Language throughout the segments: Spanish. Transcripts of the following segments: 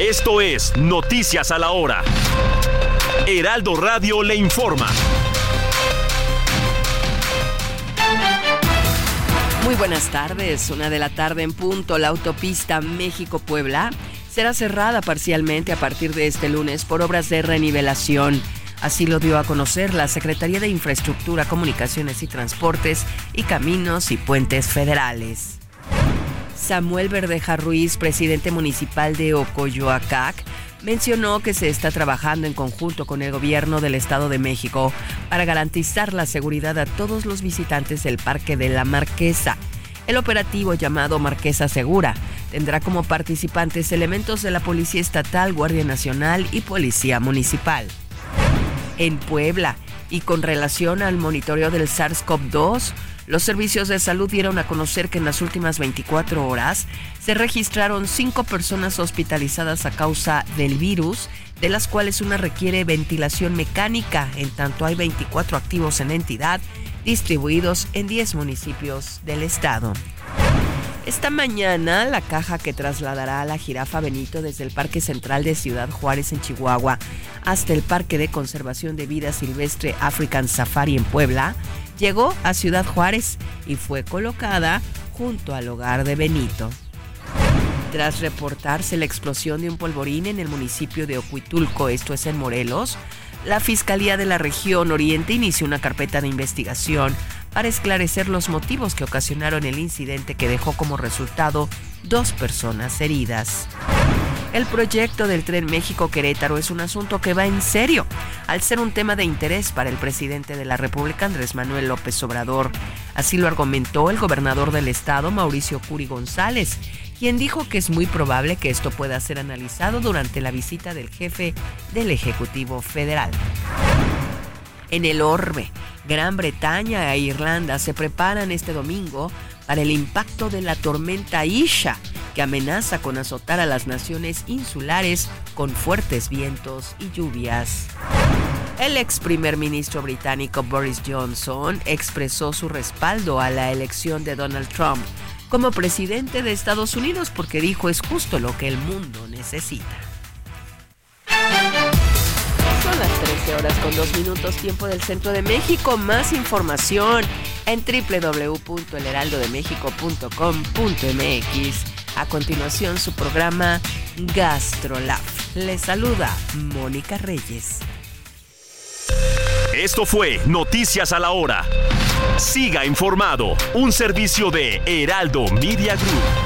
Esto es Noticias a la Hora. Heraldo Radio le informa. Muy buenas tardes, una de la tarde en punto, la autopista México-Puebla será cerrada parcialmente a partir de este lunes por obras de renivelación. Así lo dio a conocer la Secretaría de Infraestructura, Comunicaciones y Transportes y Caminos y Puentes Federales. Samuel Verdeja Ruiz, presidente municipal de Ocoyoacac, mencionó que se está trabajando en conjunto con el gobierno del Estado de México para garantizar la seguridad a todos los visitantes del Parque de la Marquesa. El operativo llamado Marquesa Segura tendrá como participantes elementos de la Policía Estatal, Guardia Nacional y Policía Municipal. En Puebla, y con relación al monitoreo del SARS-CoV-2, los servicios de salud dieron a conocer que en las últimas 24 horas se registraron cinco personas hospitalizadas a causa del virus, de las cuales una requiere ventilación mecánica, en tanto hay 24 activos en entidad, distribuidos en 10 municipios del estado. Esta mañana, la caja que trasladará a la jirafa Benito desde el Parque Central de Ciudad Juárez en Chihuahua hasta el Parque de Conservación de Vida Silvestre African Safari en Puebla llegó a Ciudad Juárez y fue colocada junto al hogar de Benito. Tras reportarse la explosión de un polvorín en el municipio de Ocuitulco, esto es en Morelos, la Fiscalía de la región Oriente inició una carpeta de investigación para esclarecer los motivos que ocasionaron el incidente que dejó como resultado dos personas heridas. El proyecto del tren México-Querétaro es un asunto que va en serio, al ser un tema de interés para el presidente de la República, Andrés Manuel López Obrador. Así lo argumentó el gobernador del estado, Mauricio Curi González, quien dijo que es muy probable que esto pueda ser analizado durante la visita del jefe del Ejecutivo Federal. En el orbe, Gran Bretaña e Irlanda se preparan este domingo para el impacto de la tormenta Isha, que amenaza con azotar a las naciones insulares con fuertes vientos y lluvias. El ex primer ministro británico Boris Johnson expresó su respaldo a la elección de Donald Trump como presidente de Estados Unidos porque dijo es justo lo que el mundo necesita. Son las 13 horas con 2 minutos tiempo del centro de México. Más información en www.elheraldodemexico.com.mx. A continuación su programa GastroLab. Le saluda Mónica Reyes. Esto fue Noticias a la Hora. Siga informado, un servicio de Heraldo Media Group.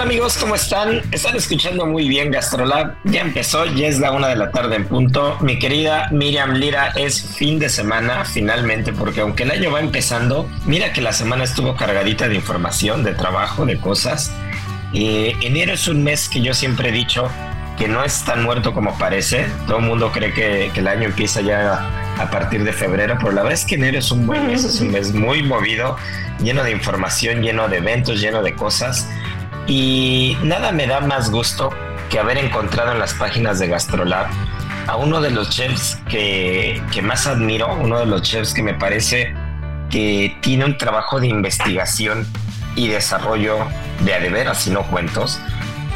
amigos, ¿cómo están? Están escuchando muy bien Gastrolab. Ya empezó, ya es la una de la tarde en punto. Mi querida Miriam Lira, es fin de semana finalmente, porque aunque el año va empezando, mira que la semana estuvo cargadita de información, de trabajo, de cosas. Eh, enero es un mes que yo siempre he dicho que no es tan muerto como parece. Todo el mundo cree que, que el año empieza ya a partir de febrero, pero la verdad es que enero es un buen mes, es un mes muy movido, lleno de información, lleno de eventos, lleno de cosas. Y nada me da más gusto que haber encontrado en las páginas de Gastrolab a uno de los chefs que, que más admiro, uno de los chefs que me parece que tiene un trabajo de investigación y desarrollo de adeveras y no cuentos,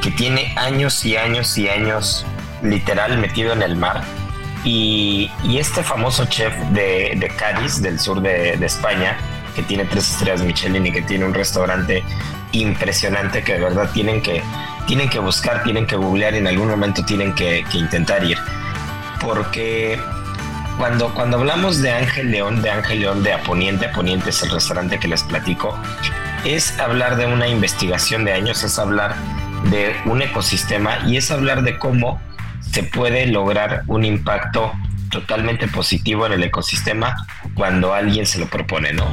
que tiene años y años y años literal metido en el mar. Y, este famoso chef de, Cádiz, del sur de, España, que tiene tres estrellas Michelin y que tiene un restaurante impresionante que de verdad tienen que, tienen que buscar, tienen que googlear en algún momento tienen que, que intentar ir. Porque cuando, cuando hablamos de Ángel León, de Ángel León de Aponiente, Aponiente es el restaurante que les platico, es hablar de una investigación de años, es hablar de un ecosistema y es hablar de cómo se puede lograr un impacto totalmente positivo en el ecosistema cuando alguien se lo propone, ¿no?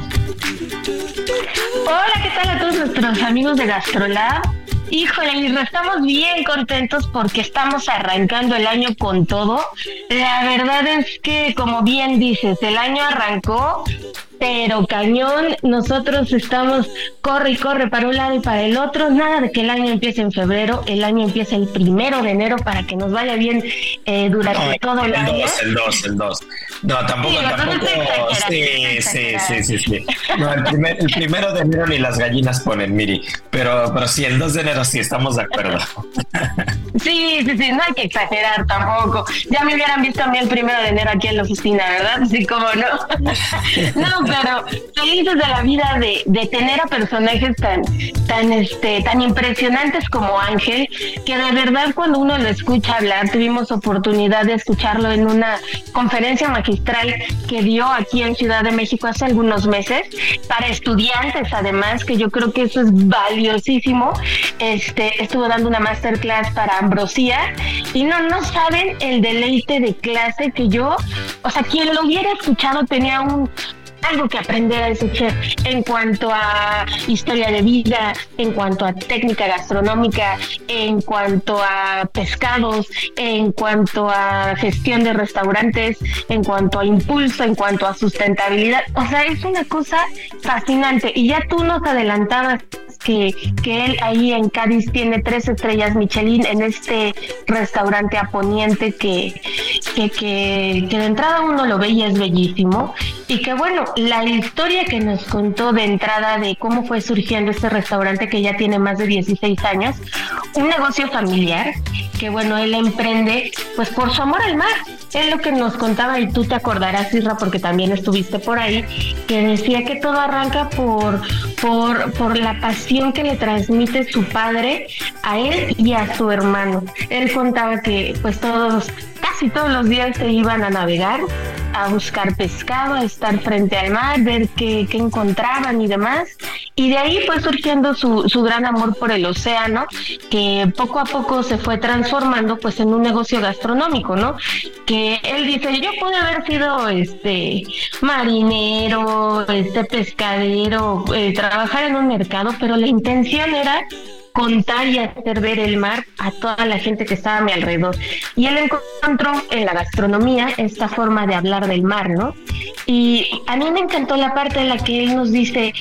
Hola, ¿qué tal a todos nuestros amigos de GastroLab? Híjole, estamos bien contentos porque estamos arrancando el año con todo. La verdad es que, como bien dices, el año arrancó pero cañón, nosotros estamos corre y corre para un lado y para el otro, nada de que el año empiece en febrero, el año empieza el primero de enero para que nos vaya bien eh, durante todo el, año. el 2, el 2. No, tampoco, tampoco. Sí, sí, sí, sí, sí, No, el, primer, el, primero de enero ni las gallinas ponen, Miri, pero, pero sí, el 2 de enero sí estamos de acuerdo. Sí, sí, sí, no hay que exagerar tampoco. Ya me hubieran visto a mí el primero de enero aquí en la oficina, ¿verdad? Sí, como no. no, pero felices de la vida de, de tener a personajes tan, tan, este, tan impresionantes como Ángel, que de verdad cuando uno lo escucha hablar, tuvimos oportunidad de escucharlo en una conferencia magistral que dio aquí en Ciudad de México hace algunos meses, para estudiantes además, que yo creo que eso es valiosísimo. Este, estuvo dando una masterclass para Ambrosía y no, no saben el deleite de clase que yo, o sea, quien lo hubiera escuchado tenía un algo que aprender a ese chef en cuanto a historia de vida, en cuanto a técnica gastronómica, en cuanto a pescados, en cuanto a gestión de restaurantes, en cuanto a impulso, en cuanto a sustentabilidad. O sea, es una cosa fascinante. Y ya tú nos adelantabas que, que él ahí en Cádiz tiene tres estrellas Michelin en este restaurante a poniente que, que, que, que de entrada uno lo ve y es bellísimo. Y que bueno, la historia que nos contó de entrada de cómo fue surgiendo este restaurante que ya tiene más de 16 años, un negocio familiar que bueno, él emprende pues por su amor al mar. Es lo que nos contaba y tú te acordarás, Isra, porque también estuviste por ahí, que decía que todo arranca por, por, por la pasión que le transmite su padre a él y a su hermano. Él contaba que pues todos casi todos los días se iban a navegar, a buscar pescado, a estar frente al mar, ver qué, qué encontraban y demás. Y de ahí fue surgiendo su, su, gran amor por el océano, que poco a poco se fue transformando pues en un negocio gastronómico, ¿no? Que él dice, yo pude haber sido este marinero, este pescadero, eh, trabajar en un mercado, pero la intención era contar y hacer ver el mar a toda la gente que estaba a mi alrededor. Y él encontró en la gastronomía esta forma de hablar del mar, ¿no? Y a mí me encantó la parte en la que él nos dice,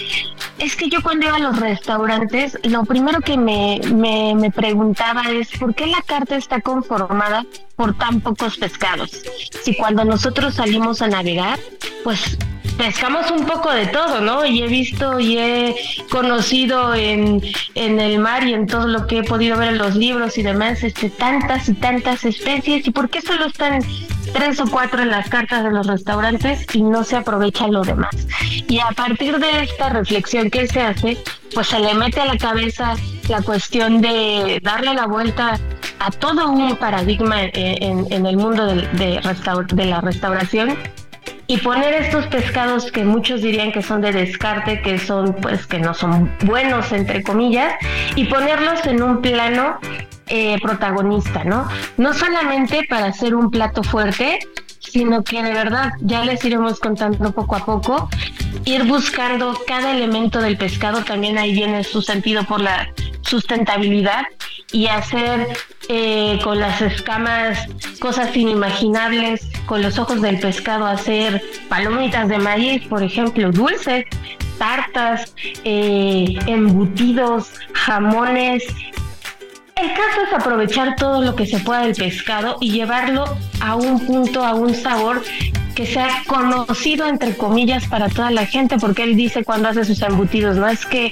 es que yo cuando iba a los restaurantes, lo primero que me, me, me preguntaba es, ¿por qué la carta está conformada por tan pocos pescados? Si cuando nosotros salimos a navegar, pues pescamos un poco de todo, ¿no? Y he visto y he conocido en, en el mar y en todo lo que he podido ver en los libros y demás, este, tantas y tantas especies. ¿Y por qué solo están tres o cuatro en las cartas de los restaurantes y no se aprovecha lo demás? Y a partir de esta reflexión que se hace, pues se le mete a la cabeza la cuestión de darle la vuelta a todo un paradigma en, en, el mundo de, de, de la restauración y poner estos pescados que muchos dirían que son de descarte, que son pues que no son buenos entre comillas, y ponerlos en un plano eh, protagonista, ¿no? No solamente para hacer un plato fuerte, sino que de verdad ya les iremos contando poco a poco, ir buscando cada elemento del pescado, también ahí viene su sentido por la sustentabilidad y hacer eh, con las escamas cosas inimaginables, con los ojos del pescado hacer palomitas de maíz, por ejemplo, dulces, tartas, eh, embutidos, jamones. el caso es aprovechar todo lo que se pueda del pescado y llevarlo a un punto, a un sabor que sea conocido entre comillas para toda la gente, porque él dice cuando hace sus embutidos, ¿no? Es que,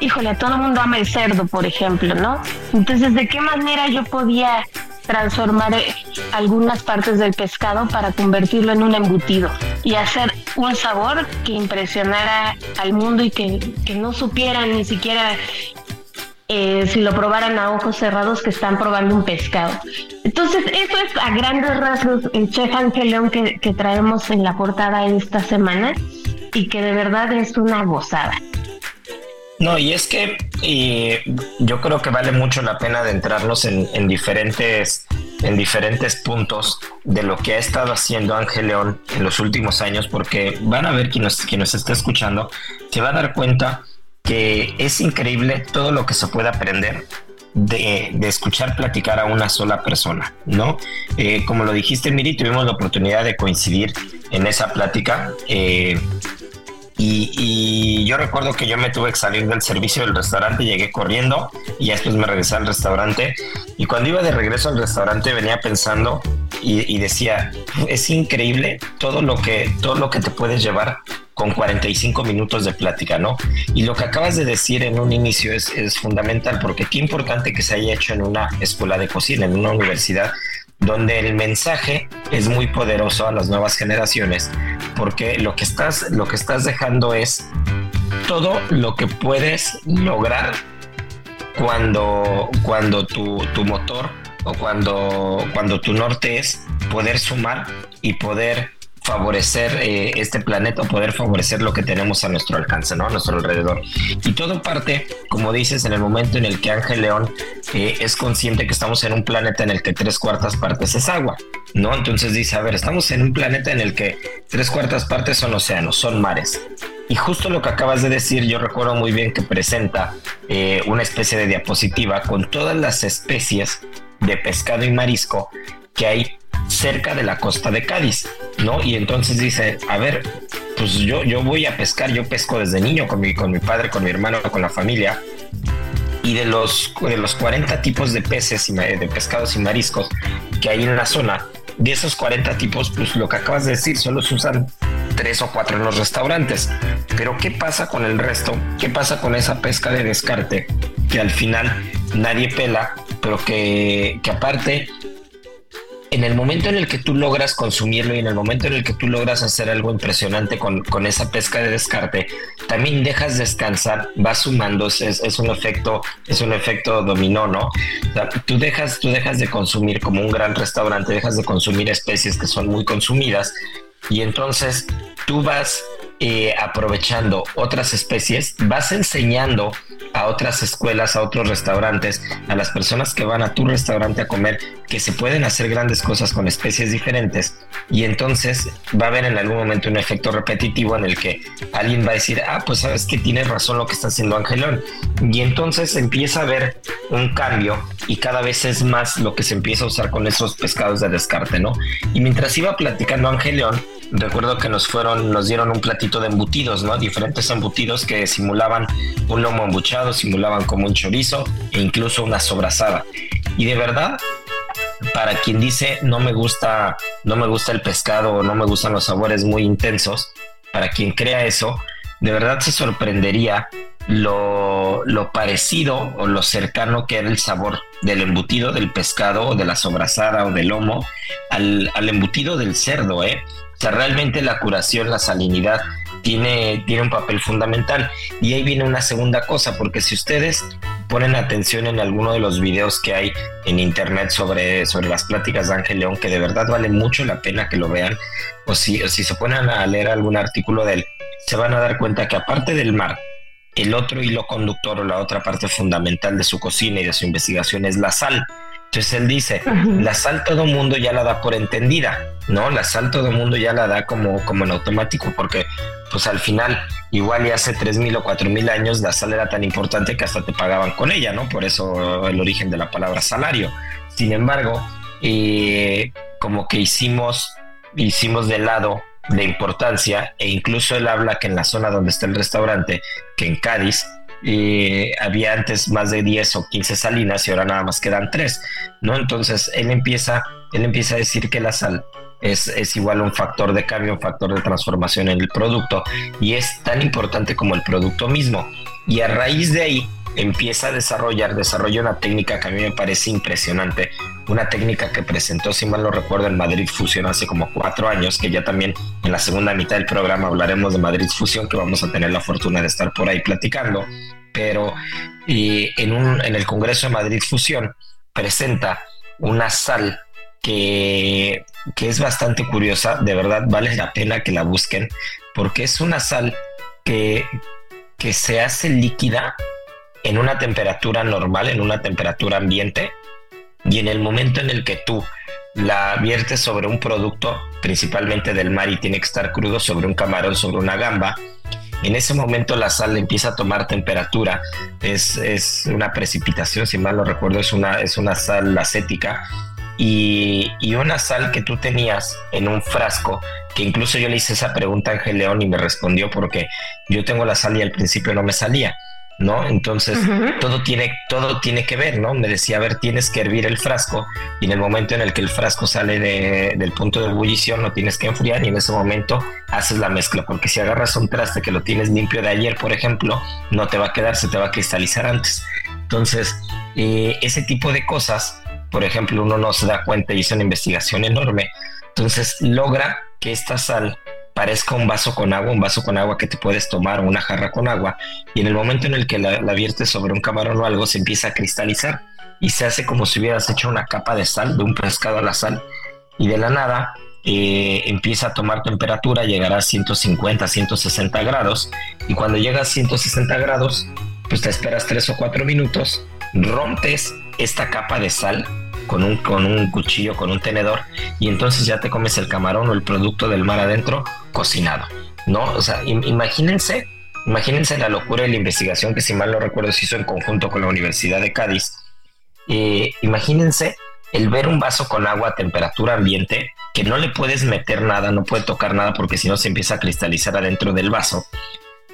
híjole, todo el mundo ama el cerdo, por ejemplo, ¿no? Entonces, ¿de qué manera yo podía transformar eh, algunas partes del pescado para convertirlo en un embutido y hacer un sabor que impresionara al mundo y que, que no supieran ni siquiera eh, si lo probaran a ojos cerrados que están probando un pescado. Entonces, eso es a grandes rasgos el chef Ángel León que, traemos en la portada esta semana y que de verdad es una gozada. No, y es que yo creo que vale mucho la pena adentrarnos en, en, diferentes, en diferentes puntos de lo que ha estado haciendo Ángel León en los últimos años, porque van a ver quien nos, quien nos está escuchando, se va a dar cuenta que es increíble todo lo que se puede aprender de, escuchar platicar a una sola persona, ¿no? Eh, como lo dijiste, Miri, tuvimos la oportunidad de coincidir en esa plática. Eh, y, yo recuerdo que yo me tuve que salir del servicio del restaurante, llegué corriendo y después me regresé al restaurante. Y cuando iba de regreso al restaurante venía pensando y, decía, es increíble todo lo que, todo lo que te puedes llevar con 45 minutos de plática, ¿no? Y lo que acabas de decir en un inicio es, es fundamental porque qué importante que se haya hecho en una escuela de cocina, en una universidad, donde el mensaje es muy poderoso a las nuevas generaciones, porque lo que estás, lo que estás dejando es todo lo que puedes lograr cuando, cuando tu, tu motor o cuando, cuando tu norte es poder sumar y poder favorecer eh, este planeta o poder favorecer lo que tenemos a nuestro alcance, ¿no? A nuestro alrededor. Y todo parte, como dices, en el momento en el que Ángel León eh, es consciente que estamos en un planeta en el que tres cuartas partes es agua, ¿no? Entonces dice, a ver, estamos en un planeta en el que tres cuartas partes son océanos, son mares. Y justo lo que acabas de decir, yo recuerdo muy bien que presenta eh, una especie de diapositiva con todas las especies de pescado y marisco que hay cerca de la costa de Cádiz, ¿no? Y entonces dice, a ver, pues yo, yo voy a pescar, yo pesco desde niño con mi, con mi padre, con mi hermano, con la familia, y de los, de los 40 tipos de peces y de pescados y mariscos que hay en la zona, de esos 40 tipos, pues lo que acabas de decir, solo se usan tres o cuatro en los restaurantes. Pero ¿qué pasa con el resto? ¿Qué pasa con esa pesca de descarte que al final nadie pela, pero que, que aparte en el momento en el que tú logras consumirlo y en el momento en el que tú logras hacer algo impresionante con, con esa pesca de descarte, también dejas descansar, vas sumando, es, es, un efecto, es un efecto dominó, ¿no? tú dejas, tú dejas de consumir como un gran restaurante, dejas de consumir especies que son muy consumidas y entonces tú vas aprovechando otras especies, vas enseñando a otras escuelas, a otros restaurantes, a las personas que van a tu restaurante a comer, que se pueden hacer grandes cosas con especies diferentes. Y entonces va a haber en algún momento un efecto repetitivo en el que alguien va a decir, ah, pues sabes que tiene razón lo que está haciendo Angelón. Y entonces empieza a haber un cambio y cada vez es más lo que se empieza a usar con esos pescados de descarte, ¿no? Y mientras iba platicando Angelión, recuerdo que nos fueron, nos dieron un platito de embutidos, ¿no? Diferentes embutidos que simulaban un lomo embuchado, simulaban como un chorizo e incluso una sobrasada. Y de verdad, para quien dice no me gusta, no me gusta el pescado o no me gustan los sabores muy intensos, para quien crea eso, de verdad se sorprendería lo, lo, parecido o lo cercano que era el sabor del embutido del pescado o de la sobrasada o del lomo al, al embutido del cerdo, ¿eh? O sea, realmente la curación, la salinidad tiene, tiene un papel fundamental. Y ahí viene una segunda cosa, porque si ustedes ponen atención en alguno de los videos que hay en internet sobre, sobre las pláticas de Ángel León, que de verdad vale mucho la pena que lo vean, o si, o si se ponen a leer algún artículo de él, se van a dar cuenta que aparte del mar, el otro hilo conductor o la otra parte fundamental de su cocina y de su investigación es la sal. Entonces él dice, la sal todo mundo ya la da por entendida, ¿no? La sal todo mundo ya la da como, como en automático, porque pues al final, igual y hace 3.000 o 4.000 años, la sal era tan importante que hasta te pagaban con ella, ¿no? Por eso el origen de la palabra salario. Sin embargo, eh, como que hicimos, hicimos de lado la importancia, e incluso él habla que en la zona donde está el restaurante, que en Cádiz, eh, había antes más de 10 o 15 salinas y ahora nada más quedan 3, ¿no? Entonces él empieza, él empieza a decir que la sal es, es, igual un factor de cambio, un factor de transformación en el producto y es tan importante como el producto mismo. Y a raíz de ahí empieza a desarrollar, desarrolla una técnica que a mí me parece impresionante, una técnica que presentó, si mal no recuerdo, en Madrid Fusión hace como cuatro años, que ya también en la segunda mitad del programa hablaremos de Madrid Fusión, que vamos a tener la fortuna de estar por ahí platicando, pero y en, un, en el Congreso de Madrid Fusión presenta una sal que, que es bastante curiosa, de verdad vale la pena que la busquen, porque es una sal que, que se hace líquida en una temperatura normal, en una temperatura ambiente, y en el momento en el que tú la viertes sobre un producto, principalmente del mar, y tiene que estar crudo sobre un camarón, sobre una gamba, en ese momento la sal empieza a tomar temperatura. Es, es una precipitación, si mal no recuerdo, es una, es una sal acética. Y, y, una sal que tú tenías en un frasco, que incluso yo le hice esa pregunta a Ángel León y me respondió porque yo tengo la sal y al principio no me salía. ¿No? Entonces, todo, tiene, todo tiene que ver, ¿no? Me decía, a ver, tienes que hervir el frasco y en el momento en el que el frasco sale de, del punto de ebullición lo tienes que enfriar y en ese momento haces la mezcla, porque si agarras un traste que lo tienes limpio de ayer, por ejemplo, no te va a quedar, se te va a cristalizar antes. Entonces, eh, ese tipo de cosas, por ejemplo, uno no se da cuenta y hizo una investigación enorme. Entonces, logra que esta sal parezca un vaso con agua, un vaso con agua que te puedes tomar, una jarra con agua, y en el momento en el que la, viertes sobre un camarón o algo, se empieza a cristalizar y se hace como si hubieras hecho una capa de sal, de un pescado a la sal, y de la nada eh, empieza a tomar temperatura, llegará a 150, 160 grados, y cuando llega a 160 grados, pues te esperas 3 o 4 minutos, rompes esta capa de sal con un, con un cuchillo, con un tenedor, y entonces ya te comes el camarón o el producto del mar adentro cocinado, ¿no? O sea, imagínense, imagínense la locura de la investigación que si mal no recuerdo se hizo en conjunto con la Universidad de Cádiz. Eh, imagínense el ver un vaso con agua a temperatura ambiente, que no le puedes meter nada, no puede tocar nada porque si no se empieza a cristalizar adentro del vaso,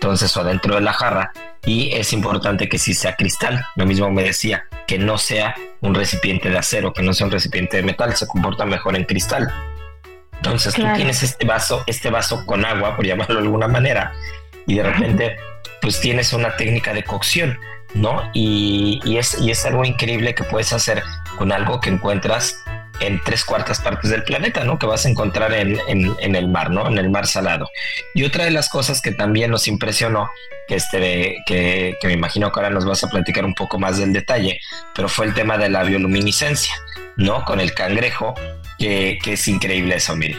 entonces o adentro de la jarra, y es importante que sí sea cristal, lo mismo me decía, que no sea un recipiente de acero, que no sea un recipiente de metal, se comporta mejor en cristal. Entonces tú tienes este vaso, este vaso con agua, por llamarlo de alguna manera, y de repente pues tienes una técnica de cocción, ¿no? Y, y, es, y es algo increíble que puedes hacer con algo que encuentras en tres cuartas partes del planeta, ¿no? Que vas a encontrar en, en, el mar, ¿no? En el mar salado. Y otra de las cosas que también nos impresionó, que, este, que, que me imagino que ahora nos vas a platicar un poco más del detalle, pero fue el tema de la bioluminiscencia, ¿no? Con el cangrejo, que, que es increíble eso, mire.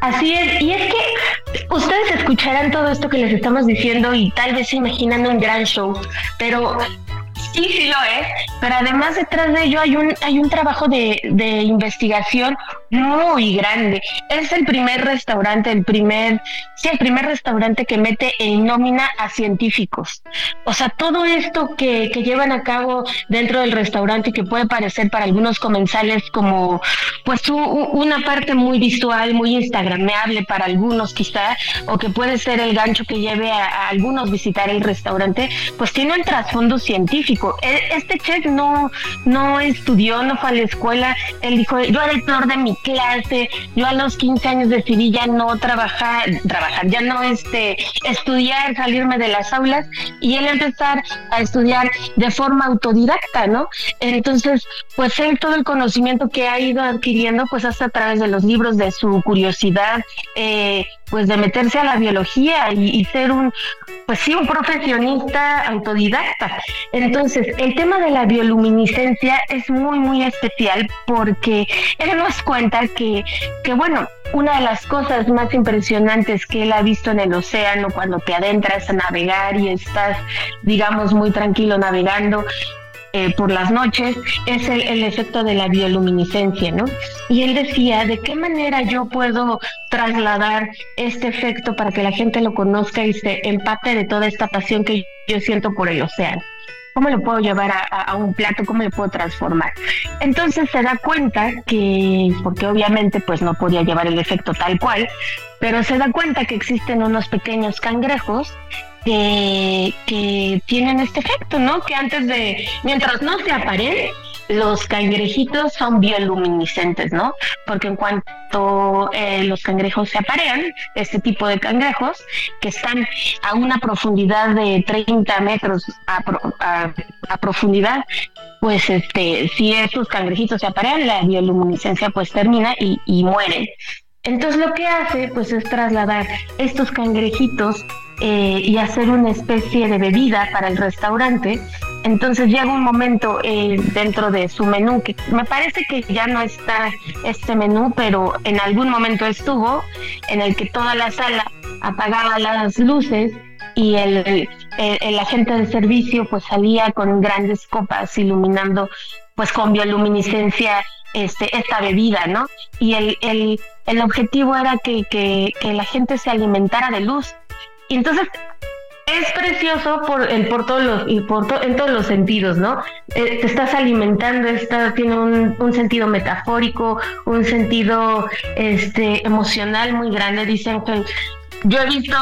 Así es, y es que ustedes escucharán todo esto que les estamos diciendo y tal vez se imaginan un gran show, pero Sí, sí lo es, pero además detrás de ello hay un, hay un trabajo de, de investigación muy grande. Es el primer restaurante, el primer, sí, el primer restaurante que mete en nómina a científicos. O sea, todo esto que, que llevan a cabo dentro del restaurante que puede parecer para algunos comensales como, pues, una parte muy visual, muy instagramable para algunos quizá, o que puede ser el gancho que lleve a, a algunos visitar el restaurante, pues tiene un trasfondo científico. E, este chef no, no estudió, no fue a la escuela, él dijo, yo era el peor de mi clase, yo a los 15 años decidí ya no trabajar, trabajar, ya no este, estudiar, salirme de las aulas y él empezar a estudiar de forma autodidacta, ¿no? Entonces, pues él todo el conocimiento que ha ido adquiriendo, pues hasta a través de los libros, de su curiosidad, eh, pues de meterse a la biología y, ser un, pues sí, un profesionista autodidacta. Entonces, el tema de la bioluminiscencia es muy, muy especial porque él nos cuenta que, que bueno, una de las cosas más impresionantes que él ha visto en el océano cuando te adentras a navegar y estás, digamos, muy tranquilo navegando, eh, por las noches es el, efecto de la bioluminiscencia, ¿no? Y él decía, ¿de qué manera yo puedo trasladar este efecto para que la gente lo conozca y se empate de toda esta pasión que yo siento por el océano? ¿Cómo lo puedo llevar a, a, un plato? ¿Cómo lo puedo transformar? Entonces se da cuenta que, porque obviamente pues no podía llevar el efecto tal cual, pero se da cuenta que existen unos pequeños cangrejos que, tienen este efecto, ¿no? Que antes de, mientras no se aparen, los cangrejitos son bioluminiscentes, ¿no? Porque en cuanto eh, los cangrejos se aparean, este tipo de cangrejos, que están a una profundidad de 30 metros a, profundidad, pues este, si estos cangrejitos se aparean, la bioluminiscencia pues termina y, y mueren. Entonces lo que hace pues es trasladar estos cangrejitos eh, y hacer una especie de bebida para el restaurante. Entonces llega un momento eh, dentro de su menú que me parece que ya no está este menú, pero en algún momento estuvo, en el que toda la sala apagaba las luces y el, el, agente de servicio pues salía con grandes copas iluminando pues con bioluminiscencia este, esta bebida, ¿no? Y el, el, el objetivo era que, que, la gente se alimentara de luz entonces es precioso por, el, por todos los, y por en todos los sentidos, ¿no? Eh, te estás alimentando, está, tiene un, un, sentido metafórico, un sentido este, emocional muy grande. Dicen que yo he visto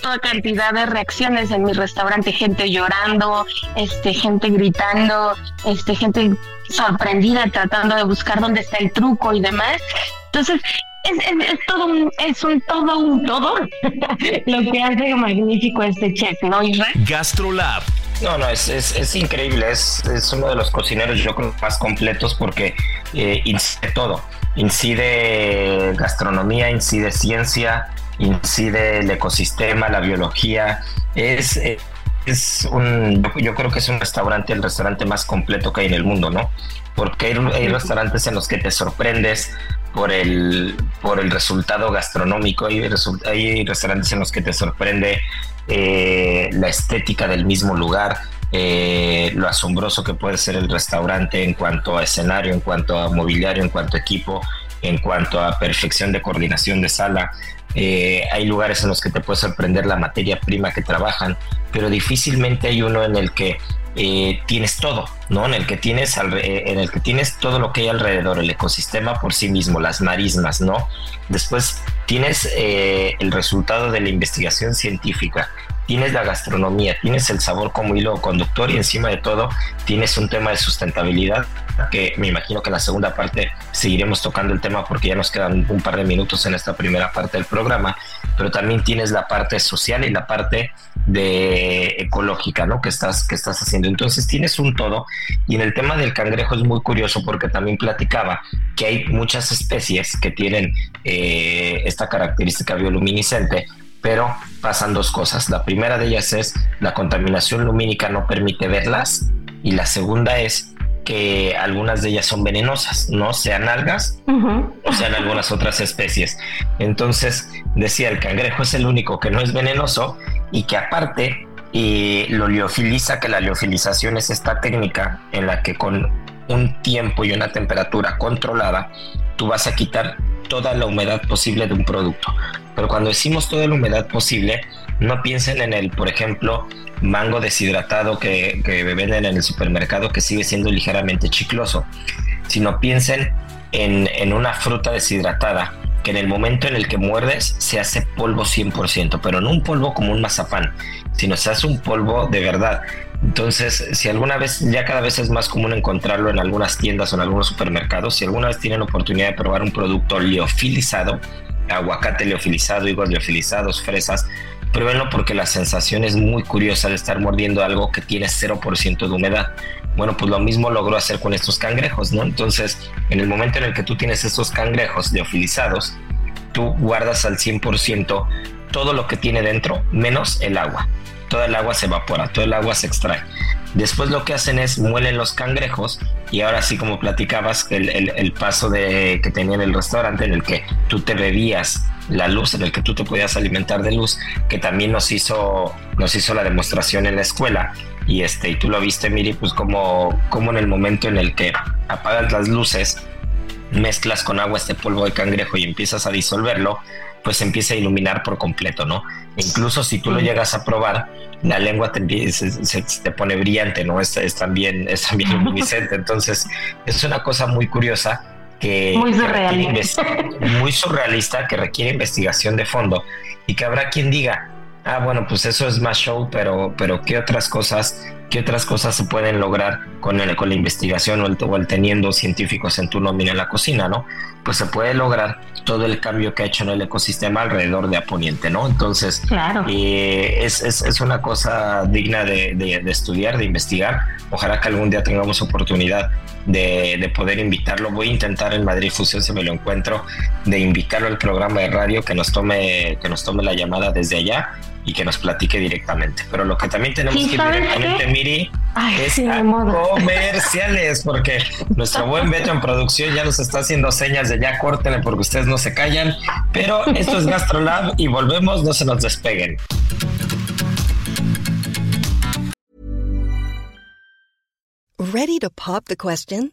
toda cantidad de reacciones en mi restaurante, gente llorando, este, gente gritando, este, gente sorprendida tratando de buscar dónde está el truco y demás. Entonces, es, todo un, es un todo un todo lo que hace magnífico este chef, ¿no, Israel? Gastrolab. No, no, es, es, increíble, es, es, uno de los cocineros yo creo más completos porque eh, incide todo, incide gastronomía, incide ciencia, incide el ecosistema, la biología, es, es un, yo creo que es un restaurante, el restaurante más completo que hay en el mundo, ¿no? Porque hay, hay restaurantes en los que te sorprendes por el, por el resultado gastronómico. Hay, hay restaurantes en los que te sorprende eh, la estética del mismo lugar, eh, lo asombroso que puede ser el restaurante en cuanto a escenario, en cuanto a mobiliario, en cuanto a equipo, en cuanto a perfección de coordinación de sala. Eh, hay lugares en los que te puede sorprender la materia prima que trabajan, pero difícilmente hay uno en el que eh, tienes todo, ¿no? En el que tienes eh, en el que tienes todo lo que hay alrededor, el ecosistema por sí mismo, las marismas, ¿no? Después tienes el resultado de la investigación científica, tienes la gastronomía, tienes el sabor como hilo conductor y encima de todo tienes un tema de sustentabilidad que me imagino que en la segunda parte seguiremos tocando el tema porque ya nos quedan un par de minutos en esta primera parte del programa, pero también tienes la parte social y la parte de ecológica, ¿no? Que estás, que estás haciendo. Entonces tienes un todo y en el tema del cangrejo es muy curioso porque también platicaba que hay muchas especies que tienen eh, esta característica bioluminiscente pero pasan dos cosas. La primera de ellas es la contaminación lumínica no permite verlas y la segunda es que algunas de ellas son venenosas, no sean algas o sean algunas otras especies. Entonces, decía, el cangrejo es el único que no es venenoso y que aparte lo liofiliza, que la liofilización es esta técnica en la que con un tiempo y una temperatura controlada, tú vas a quitar toda la humedad posible de un producto. Pero cuando decimos toda la humedad posible, no piensen en el, por ejemplo, mango deshidratado que, que venden en el supermercado que sigue siendo ligeramente chicloso, sino piensen en, en una fruta deshidratada que en el momento en el que muerdes se hace polvo 100%, pero no un polvo como un mazapán, sino se hace un polvo de verdad. Entonces, si alguna vez, ya cada vez es más común encontrarlo en algunas tiendas o en algunos supermercados, si alguna vez tienen oportunidad de probar un producto liofilizado, aguacate liofilizado, higos liofilizados, fresas, pruébenlo porque la sensación es muy curiosa de estar mordiendo algo que tiene 0% de humedad. Bueno, pues lo mismo logró hacer con estos cangrejos, ¿no? Entonces, en el momento en el que tú tienes estos cangrejos liofilizados, tú guardas al 100% todo lo que tiene dentro, menos el agua. Toda el agua se evapora, todo el agua se extrae. Después lo que hacen es muelen los cangrejos y ahora sí como platicabas el, el, paso de que tenía en el restaurante en el que tú te bebías la luz, en el que tú te podías alimentar de luz, que también nos hizo, nos hizo la demostración en la escuela. Y este, y tú lo viste, Miri, pues como, como en el momento en el que apagas las luces, mezclas con agua este polvo de cangrejo y empiezas a disolverlo, pues empieza a iluminar por completo, ¿no? Incluso si tú lo llegas a probar, la lengua te, se, te pone brillante, ¿no? Es, es, también, es también luminiscente. Entonces, es una cosa muy curiosa que, muy surrealista. muy surrealista, que requiere investigación de fondo y que habrá quien diga, ah, bueno, pues eso es más show, pero, pero ¿qué otras cosas, qué otras cosas se pueden lograr con, el, con la investigación o el, o el teniendo científicos en tu nómina en la cocina, ¿no? Pues se puede lograr todo el cambio que ha hecho en el ecosistema alrededor de Aponiente, ¿no? Entonces, claro. Eh, es, es, es, una cosa digna de, de, de, estudiar, de investigar. Ojalá que algún día tengamos oportunidad de, de, poder invitarlo. Voy a intentar en Madrid Fusión, si me lo encuentro, de invitarlo al programa de radio, que nos tome, que nos tome la llamada desde allá y que nos platique directamente. Pero lo que también tenemos ¿Sí, que ir directamente, qué? Miri, Ay, es sí, a modo. comerciales, porque nuestro buen Beto en producción ya nos está haciendo señas de ya córtenle porque ustedes no se callan. Pero esto es GastroLab y volvemos, no se nos despeguen. Ready to pop the question?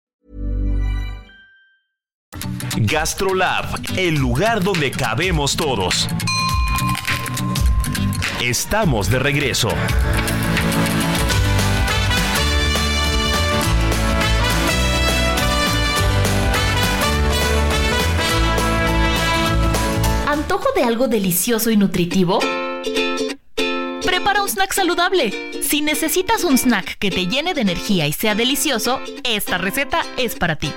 GastroLab, el lugar donde cabemos todos. Estamos de regreso. ¿Antojo de algo delicioso y nutritivo? Prepara un snack saludable. Si necesitas un snack que te llene de energía y sea delicioso, esta receta es para ti.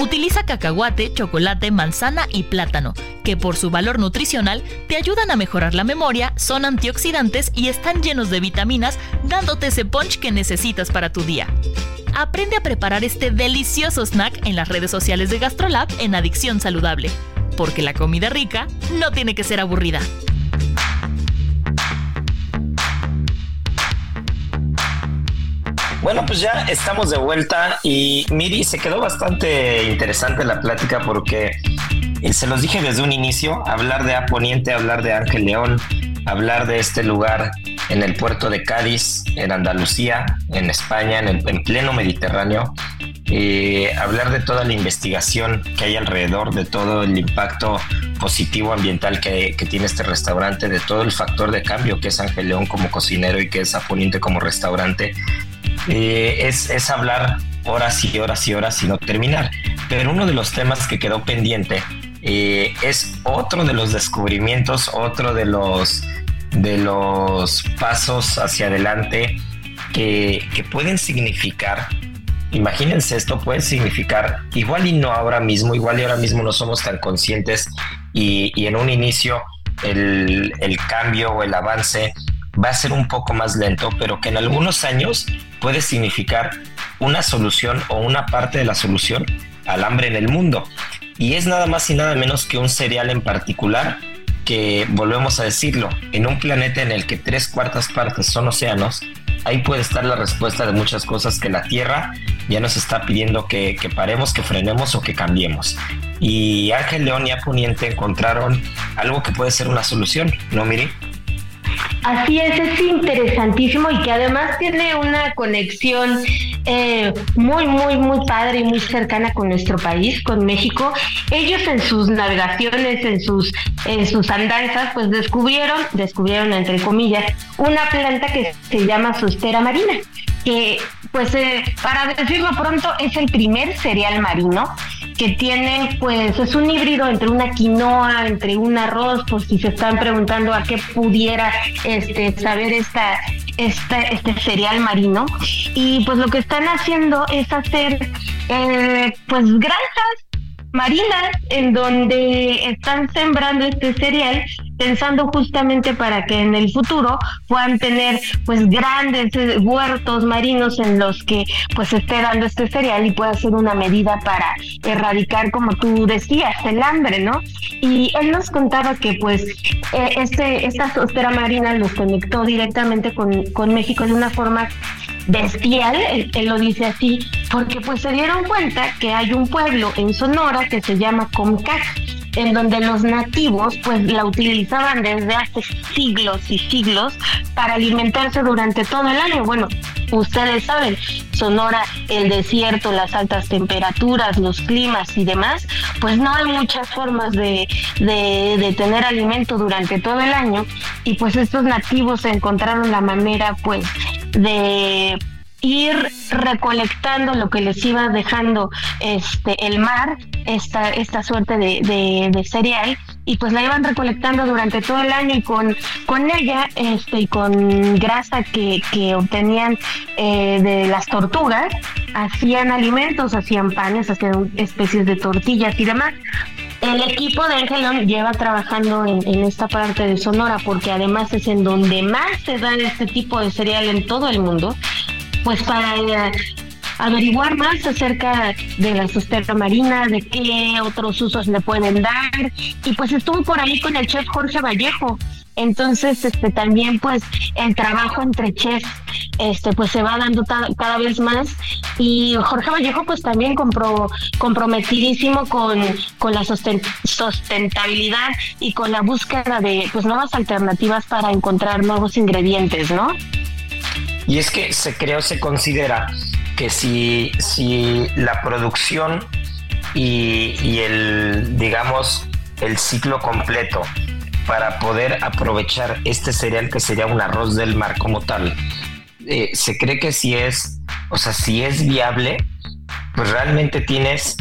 Utiliza cacahuate, chocolate, manzana y plátano, que por su valor nutricional te ayudan a mejorar la memoria, son antioxidantes y están llenos de vitaminas, dándote ese punch que necesitas para tu día. Aprende a preparar este delicioso snack en las redes sociales de GastroLab en Adicción Saludable, porque la comida rica no tiene que ser aburrida. Bueno, pues ya estamos de vuelta y Miri, se quedó bastante interesante la plática porque eh, se los dije desde un inicio, hablar de Aponiente, hablar de Ángel León, hablar de este lugar en el puerto de Cádiz, en Andalucía, en España, en, el, en pleno Mediterráneo, eh, hablar de toda la investigación que hay alrededor, de todo el impacto positivo ambiental que, que, tiene este restaurante, de todo el factor de cambio que es Ángel León como cocinero y que es Aponiente como restaurante, eh, es, es, hablar horas y horas y horas no terminar. Pero uno de los temas que quedó pendiente eh, es otro de los descubrimientos, otro de los, de los pasos hacia adelante que, que pueden significar imagínense esto puede significar, igual y no ahora mismo, igual y ahora mismo no somos tan conscientes y, y en un inicio el, el, cambio o el avance va a ser un poco más lento, pero que en algunos años puede significar una solución o una parte de la solución al hambre en el mundo. Y es nada más y nada menos que un cereal en particular que, volvemos a decirlo, en un planeta en el que tres cuartas partes son océanos, ahí puede estar la respuesta de muchas cosas que la Tierra ya nos está pidiendo que, que, paremos, que frenemos o que cambiemos. Y Ángel León y Aponiente encontraron algo que puede ser una solución, ¿no, Miri? Así es, es interesantísimo y que además tiene una conexión eh, muy, muy, muy padre y muy cercana con nuestro país, con México. Ellos en sus navegaciones, en sus, en sus andanzas, pues descubrieron, descubrieron entre comillas, una planta que se llama sustera marina, que pues eh, para decirlo pronto es el primer cereal marino que tiene pues es un híbrido entre una quinoa, entre un arroz, por si se están preguntando a qué pudiera este saber esta, esta este cereal marino. Y pues lo que están haciendo es hacer eh, pues granjas marinas en donde están sembrando este cereal pensando justamente para que en el futuro puedan tener pues grandes huertos marinos en los que pues esté dando este cereal y pueda ser una medida para erradicar como tú decías el hambre no y él nos contaba que pues eh, este esta sostera marina los conectó directamente con, con México de una forma bestial, él, él, lo dice así, porque pues se dieron cuenta que hay un pueblo en Sonora que se llama Comcac en donde los nativos pues la utilizaban desde hace siglos y siglos para alimentarse durante todo el año. Bueno, ustedes saben, Sonora, el desierto, las altas temperaturas, los climas y demás, pues no hay muchas formas de, de, tener alimento durante todo el año y pues estos nativos encontraron la manera pues de ir recolectando lo que les iba dejando este el mar, esta, esta suerte de, de, cereal, y pues la iban recolectando durante todo el año y con, con ella este, y con grasa que, que obtenían eh, de las tortugas, hacían alimentos, hacían panes, hacían especies de tortillas y demás. El equipo de Angelón lleva trabajando en, en, esta parte de Sonora porque además es en donde más se da este tipo de cereal en todo el mundo pues para eh, averiguar más acerca de la sustenta marina, de qué otros usos le pueden dar. Y pues estuvo por ahí con el chef Jorge Vallejo. Entonces, este también pues el trabajo entre chefs este pues se va dando cada vez más y Jorge Vallejo pues también compró comprometidísimo con, con la sustentabilidad y con la búsqueda de pues nuevas alternativas para encontrar nuevos ingredientes, ¿no? Y es que se creo, se considera que si, si la producción y, el, digamos, el ciclo completo para poder aprovechar este cereal que sería un arroz del mar como tal, eh, se cree que si es, o sea, si es viable, pues realmente tienes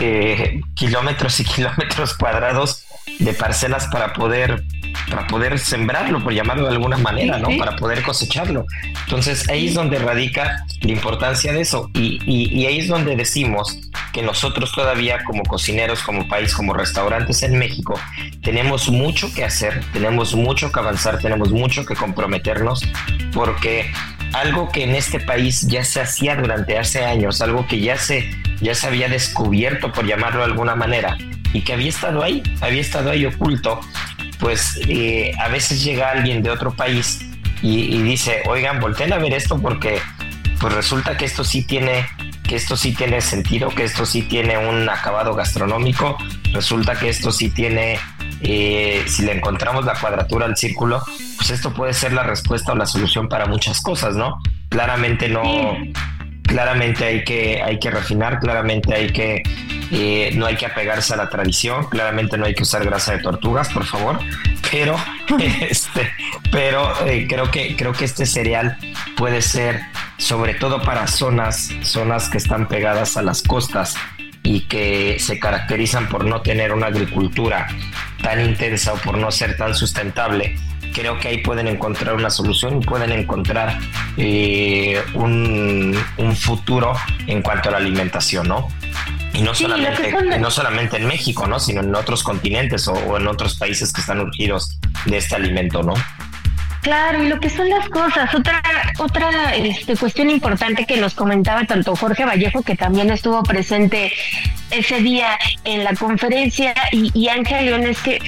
eh, kilómetros y kilómetros cuadrados de parcelas para poder para poder sembrarlo, por llamarlo de alguna manera, ¿no? Para poder cosecharlo. Entonces ahí es donde radica la importancia de eso y, y, ahí es donde decimos que nosotros todavía como cocineros, como país, como restaurantes en México, tenemos mucho que hacer, tenemos mucho que avanzar, tenemos mucho que comprometernos, porque algo que en este país ya se hacía durante hace años, algo que ya se, ya se había descubierto, por llamarlo de alguna manera, y que había estado ahí, había estado ahí oculto, pues eh, a veces llega alguien de otro país y, dice, oigan, volteen a ver esto porque pues resulta que esto sí tiene que esto sí tiene sentido, que esto sí tiene un acabado gastronómico, resulta que esto sí tiene, eh, si le encontramos la cuadratura al círculo, pues esto puede ser la respuesta o la solución para muchas cosas, ¿no? Claramente no, claramente hay que, hay que refinar, claramente hay que eh, no hay que apegarse a la tradición, claramente no hay que usar grasa de tortugas, por favor, pero, este, pero eh, creo, que, creo que este cereal puede ser sobre todo para zonas, zonas que están pegadas a las costas y que se caracterizan por no tener una agricultura tan intensa o por no ser tan sustentable, creo que ahí pueden encontrar una solución y pueden encontrar eh, un, un, futuro en cuanto a la alimentación, ¿no? Y no, solamente, no solamente en México, ¿no? Sino en otros continentes o, en otros países que están urgidos de este alimento, ¿no? Claro, y lo que son las cosas. Otra, otra este, cuestión importante que nos comentaba tanto Jorge Vallejo, que también estuvo presente ese día en la conferencia, y, y Ángel León, es que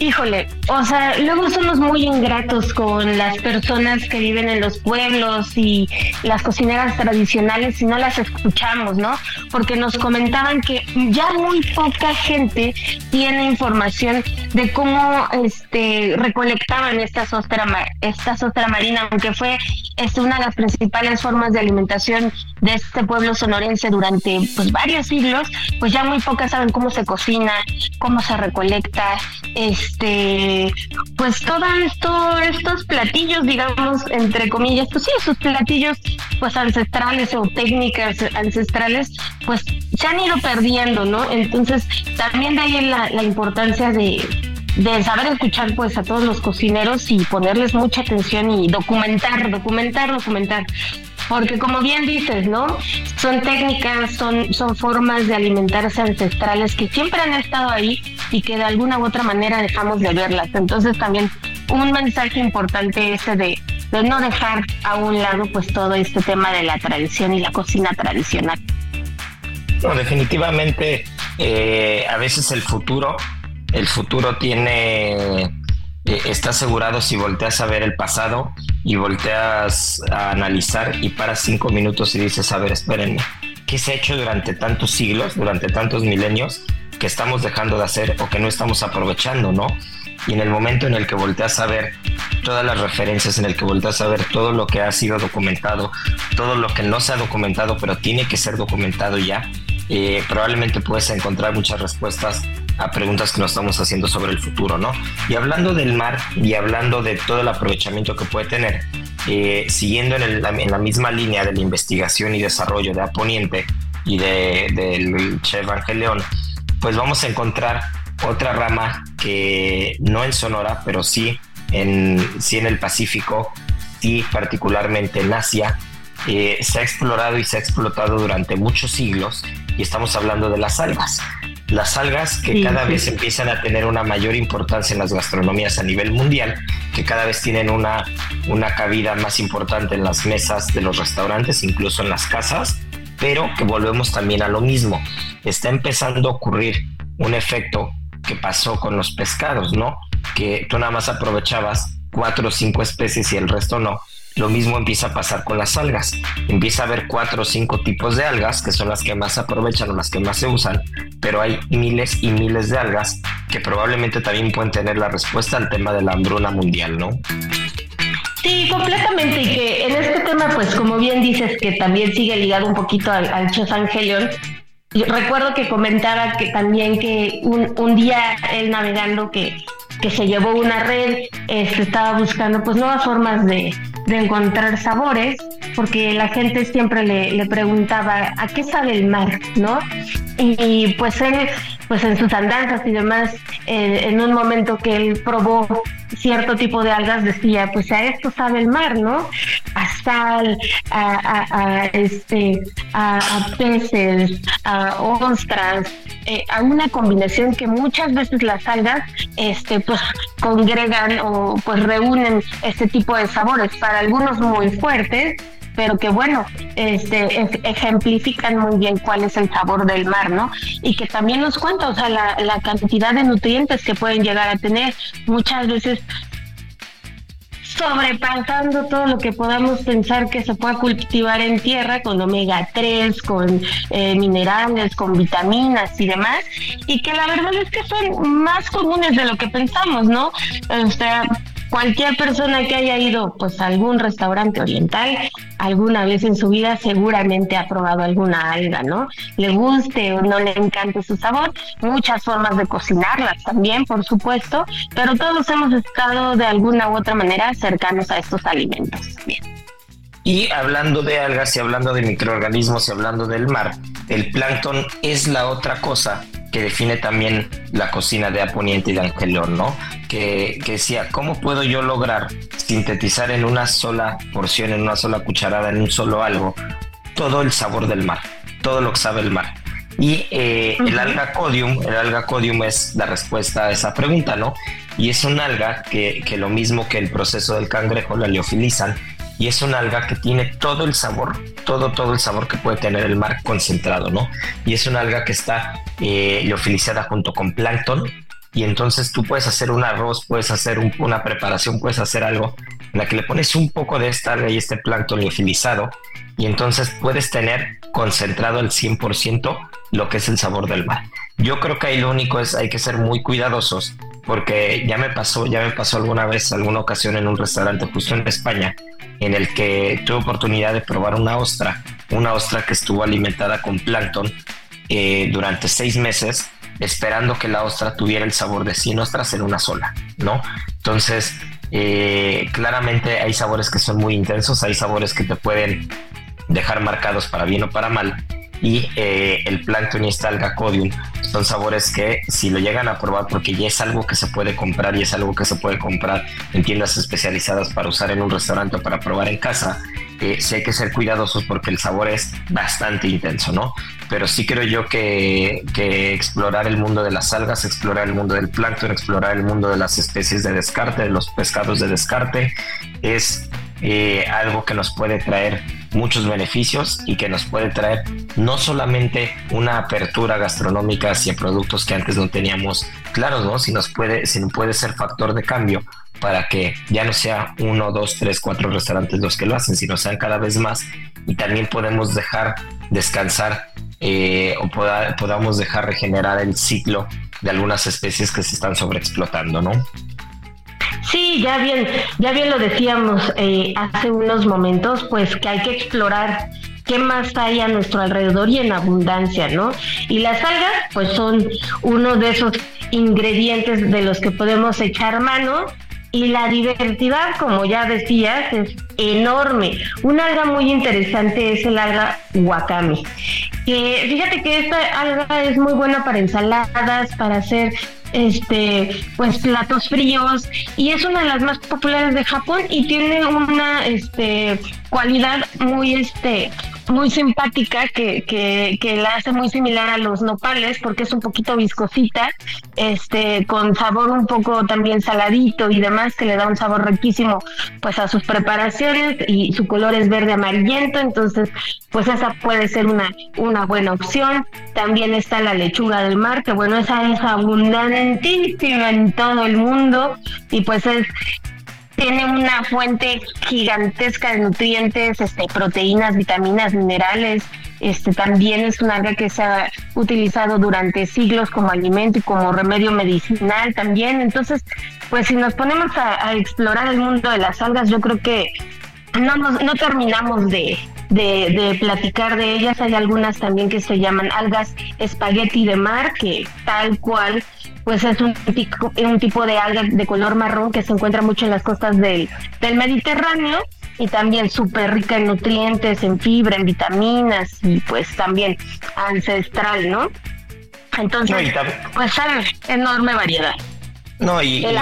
Híjole, o sea, luego somos muy ingratos con las personas que viven en los pueblos y las cocineras tradicionales y no las escuchamos, ¿no? Porque nos comentaban que ya muy poca gente tiene información de cómo este recolectaban esta sostra, esta sostra marina, aunque fue este, una de las principales formas de alimentación de este pueblo sonorense durante pues varios siglos, pues ya muy pocas saben cómo se cocina, cómo se recolecta, este, pues todos esto, estos platillos, digamos, entre comillas, pues sí, esos platillos pues ancestrales o técnicas ancestrales, pues se han ido perdiendo, ¿no? Entonces, también de ahí la, la importancia de, de saber escuchar pues a todos los cocineros y ponerles mucha atención y documentar, documentar, documentar. Porque como bien dices, ¿no? Son técnicas, son, son formas de alimentarse ancestrales que siempre han estado ahí y que de alguna u otra manera dejamos de verlas. Entonces también un mensaje importante ese de, de no dejar a un lado pues todo este tema de la tradición y la cocina tradicional. No, definitivamente eh, a veces el futuro, el futuro tiene eh, está asegurado si volteas a ver el pasado y volteas a analizar y paras cinco minutos y dices, a ver, espérenme, ¿qué se ha hecho durante tantos siglos, durante tantos milenios? Que estamos dejando de hacer o que no estamos aprovechando, ¿no? Y en el momento en el que volteas a ver todas las referencias, en el que volteas a ver todo lo que ha sido documentado, todo lo que no se ha documentado, pero tiene que ser documentado ya, eh, probablemente puedes encontrar muchas respuestas a preguntas que nos estamos haciendo sobre el futuro, ¿no? Y hablando del mar y hablando de todo el aprovechamiento que puede tener, eh, siguiendo en, la misma línea de la investigación y desarrollo de Aponiente y del de, Chef Angeleón, pues vamos a encontrar otra rama que no en Sonora, pero sí en, sí en el Pacífico, sí particularmente en Asia, eh, se ha explorado y se ha explotado durante muchos siglos y estamos hablando de las algas. Las algas que cada vez empiezan a tener una mayor importancia en las gastronomías a nivel mundial, que cada vez tienen una, una cabida más importante en las mesas de los restaurantes, incluso en las casas, pero que volvemos también a lo mismo. Está empezando a ocurrir un efecto que pasó con los pescados, ¿no? Que tú nada más aprovechabas cuatro o cinco especies y el resto no lo mismo empieza a pasar con las algas. Empieza a haber cuatro o cinco tipos de algas que son las que más aprovechan o las que más se usan, pero hay miles y miles de algas que probablemente también pueden tener la respuesta al tema de la hambruna mundial, ¿no? Sí, completamente. Y que en este tema, pues como bien dices, que también sigue ligado un poquito al, al Chos Angelion, recuerdo que comentaba que también que un, un día él navegando que, que se llevó una red, este, estaba buscando pues nuevas formas de, de encontrar sabores, porque la gente siempre le, le, preguntaba a qué sabe el mar, ¿no? Y, pues él, pues en sus andanzas y demás, eh, en un momento que él probó cierto tipo de algas, decía, pues a esto sabe el mar, ¿no? A sal, a, este, a, peces, a ostras, eh, a una combinación que muchas veces las algas, este, pues congregan o pues reúnen este tipo de sabores, para algunos muy fuertes, pero que bueno, este, ejemplifican muy bien cuál es el sabor del mar, ¿no? Y que también nos cuenta, o sea, la cantidad de nutrientes que pueden llegar a tener. Muchas veces sobrepasando todo lo que podamos pensar que se puede cultivar en tierra con omega 3, con eh, minerales, con vitaminas y demás, y que la verdad es que son más comunes de lo que pensamos, ¿no? O sea, cualquier persona que haya ido pues a algún restaurante oriental alguna vez en su vida seguramente ha probado alguna alga, ¿no? Le guste o no le encante su sabor, muchas formas de cocinarlas también, por supuesto, pero todos hemos estado de alguna u otra manera cercanos a estos alimentos también. Y hablando de algas y hablando de microorganismos y hablando del mar, el plancton es la otra cosa que define también la cocina de Aponiente y de Angelón, ¿no? Que, que, decía, ¿cómo puedo yo lograr sintetizar en una sola porción, en una sola cucharada, en un solo algo, todo el sabor del mar, todo lo que sabe el mar? Y eh, el alga codium, el alga codium es la respuesta a esa pregunta, ¿no? Y es un alga que, que lo mismo que el proceso del cangrejo la leofilizan, y es un alga que tiene todo el sabor, todo, todo el sabor que puede tener el mar concentrado, ¿no? Y es un alga que está eh, liofilizada junto con plancton y entonces tú puedes hacer un arroz, puedes hacer una preparación, puedes hacer algo en la que le pones un poco de esta alga y este plancton liofilizado y entonces puedes tener concentrado el 100% lo que es el sabor del mar. Yo creo que ahí lo único es hay que ser muy cuidadosos porque ya me pasó, ya me pasó alguna vez, alguna ocasión en un restaurante justo en España en el que tuve oportunidad de probar una ostra, una ostra que estuvo alimentada con plancton eh, durante seis meses, esperando que la ostra tuviera el sabor de 100 ostras en una sola, ¿no? Entonces, eh, claramente hay sabores que son muy intensos, hay sabores que te pueden dejar marcados para bien o para mal, y eh, el plancton y esta alga codium son sabores que si lo llegan a probar porque ya es algo que se puede comprar y es algo que se puede comprar en tiendas especializadas para usar en un restaurante o para probar en casa eh, sí hay que ser cuidadosos porque el sabor es bastante intenso, ¿no? Pero sí creo yo que, que explorar el mundo de las algas, explorar el mundo del plancton, explorar el mundo de las especies de descarte, de los pescados de descarte, es eh, algo que nos puede traer muchos beneficios y que nos puede traer no solamente una apertura gastronómica hacia productos que antes no teníamos claros, ¿no? Si nos puede, si puede ser factor de cambio para que ya no sea uno, dos, tres, cuatro restaurantes los que lo hacen, sino sean cada vez más y también podemos dejar descansar eh, o podamos dejar regenerar el ciclo de algunas especies que se están sobreexplotando, ¿no? Sí, ya bien, ya bien lo decíamos eh, hace unos momentos, pues que hay que explorar qué más hay a nuestro alrededor y en abundancia, ¿no? Y las algas, pues son uno de esos ingredientes de los que podemos echar mano y la diversidad, como ya decías, es enorme. Un alga muy interesante es el alga wakame. Que fíjate que esta alga es muy buena para ensaladas, para hacer este pues platos fríos y es una de las más populares de Japón y tiene una este cualidad muy este muy simpática que, que, que, la hace muy similar a los nopales porque es un poquito viscosita, este, con sabor un poco también saladito y demás, que le da un sabor riquísimo pues a sus preparaciones y su color es verde amarillento, entonces pues esa puede ser una, una buena opción. También está la lechuga del mar, que bueno, esa es abundantísima en todo el mundo y pues es tiene una fuente gigantesca de nutrientes, este, proteínas, vitaminas, minerales. Este, también es un alga que se ha utilizado durante siglos como alimento y como remedio medicinal también. Entonces, pues si nos ponemos a, explorar el mundo de las algas, yo creo que no, no terminamos de, de, de, platicar de ellas. Hay algunas también que se llaman algas espagueti de mar, que tal cual pues es un, un tipo de alga de color marrón que se encuentra mucho en las costas del, del Mediterráneo y también súper rica en nutrientes, en fibra, en vitaminas y pues también ancestral, ¿no? Entonces, pues hay enorme variedad. No, y, El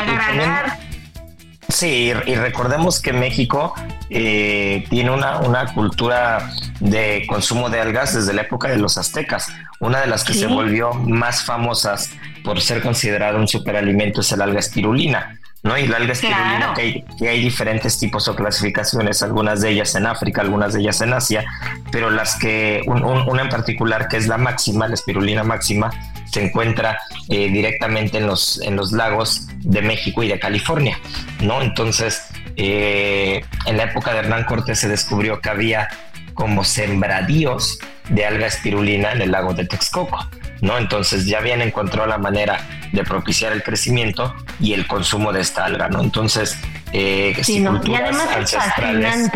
Sí, y recordemos que México eh, tiene una, una, cultura de consumo de algas desde la época de los aztecas. Una de las que se volvió más famosas por ser considerado un superalimento es el alga espirulina. ¿No? Y la alga espirulina, que, hay, diferentes tipos o clasificaciones, algunas de ellas en África, algunas de ellas en Asia, pero las que, una en particular que es la máxima, la espirulina máxima, se encuentra eh, directamente en los, en los lagos de México y de California, ¿no? Entonces, eh, en la época de Hernán Cortés se descubrió que había como sembradíos de alga espirulina en el lago de Texcoco. ¿No? Entonces ya habían encontrado la manera de propiciar el crecimiento y el consumo de esta alga, ¿no? Entonces, eh, si culturas ancestrales.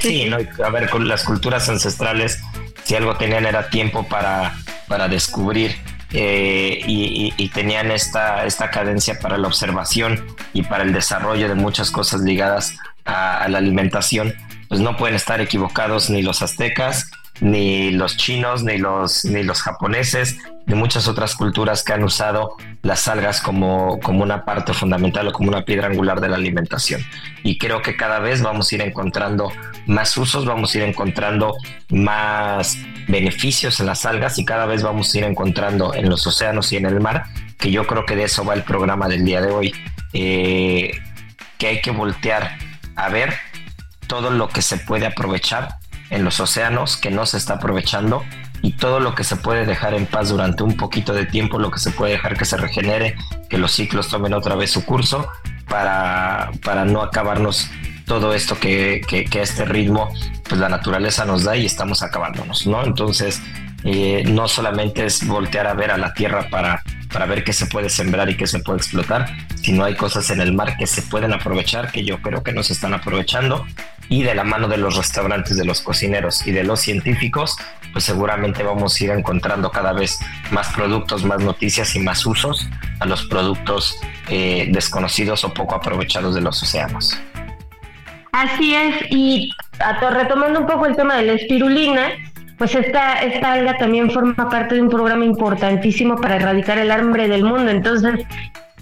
Sí, ¿no? a ver, con las culturas ancestrales, si algo tenían era tiempo para, para descubrir eh, y, tenían esta, esta cadencia para la observación y para el desarrollo de muchas cosas ligadas a, la alimentación, pues no pueden estar equivocados ni los aztecas, ni los chinos, ni los, ni los japoneses, ni muchas otras culturas que han usado las algas como, como una parte fundamental o como una piedra angular de la alimentación. Y creo que cada vez vamos a ir encontrando más usos, vamos a ir encontrando más beneficios en las algas y cada vez vamos a ir encontrando en los océanos y en el mar, que yo creo que de eso va el programa del día de hoy, eh, que hay que voltear a ver todo lo que se puede aprovechar en los océanos que no se está aprovechando y todo lo que se puede dejar en paz durante un poquito de tiempo, lo que se puede dejar que se regenere, que los ciclos tomen otra vez su curso para, para no acabarnos todo esto que, que, que, este ritmo, pues la naturaleza nos da y estamos acabándonos, ¿no? Entonces, eh, no solamente es voltear a ver a la tierra para, para ver qué se puede sembrar y qué se puede explotar, sino hay cosas en el mar que se pueden aprovechar, que yo creo que no se están aprovechando y de la mano de los restaurantes, de los cocineros y de los científicos, pues seguramente vamos a ir encontrando cada vez más productos, más noticias y más usos a los productos eh, desconocidos o poco aprovechados de los océanos. Así es, y retomando un poco el tema de la espirulina, pues esta, esta alga también forma parte de un programa importantísimo para erradicar el hambre del mundo. Entonces,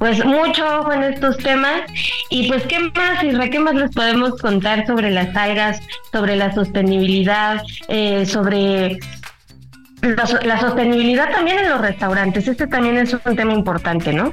pues mucho ojo en estos temas. Y pues, ¿qué más, Isra? ¿Qué más les podemos contar sobre las algas, sobre la sostenibilidad, eh, sobre la, sostenibilidad también en los restaurantes? Este también es un tema importante, ¿no?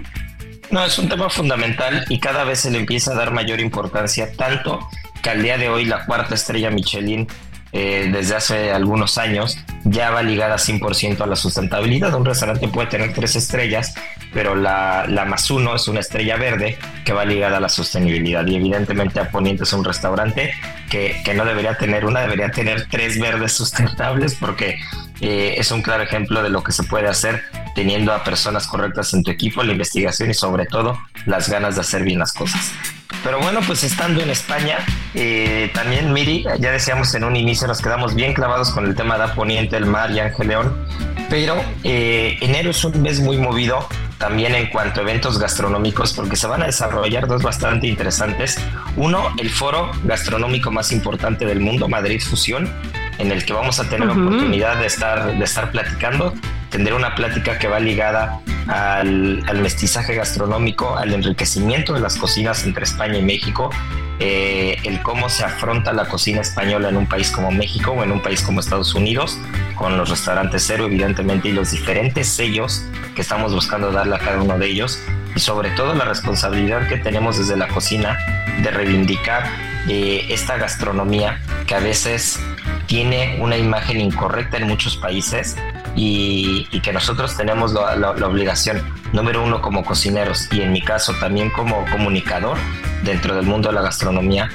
No, es un tema fundamental y cada vez se le empieza a dar mayor importancia, tanto que al día de hoy la cuarta estrella Michelin eh, desde hace algunos años ya va ligada 100% a la sustentabilidad. Un restaurante puede tener tres estrellas, pero la, la más uno es una estrella verde que va ligada a la sostenibilidad y evidentemente a Poniente es un restaurante que, que no debería tener una, debería tener tres verdes sustentables porque eh, es un claro ejemplo de lo que se puede hacer teniendo a personas correctas en tu equipo, la investigación y sobre todo las ganas de hacer bien las cosas. Pero bueno, pues estando en España, eh, también Miri, ya decíamos en un inicio, nos quedamos bien clavados con el tema de Poniente, el mar y Ángel León, pero eh, enero es un mes muy movido también en cuanto a eventos gastronómicos, porque se van a desarrollar dos bastante interesantes. Uno, el foro gastronómico más importante del mundo, Madrid Fusión, en el que vamos a tener oportunidad de estar, de estar platicando. Tendré una plática que va ligada al, mestizaje gastronómico, al enriquecimiento de las cocinas entre España y México, eh, el cómo se afronta la cocina española en un país como México o en un país como Estados Unidos, con los restaurantes cero evidentemente y los diferentes sellos que estamos buscando darle a cada uno de ellos y sobre todo la responsabilidad que tenemos desde la cocina de reivindicar eh, esta gastronomía que a veces tiene una imagen incorrecta en muchos países y, que nosotros tenemos la, obligación, número uno como cocineros y en mi caso también como comunicador dentro del mundo de la gastronomía,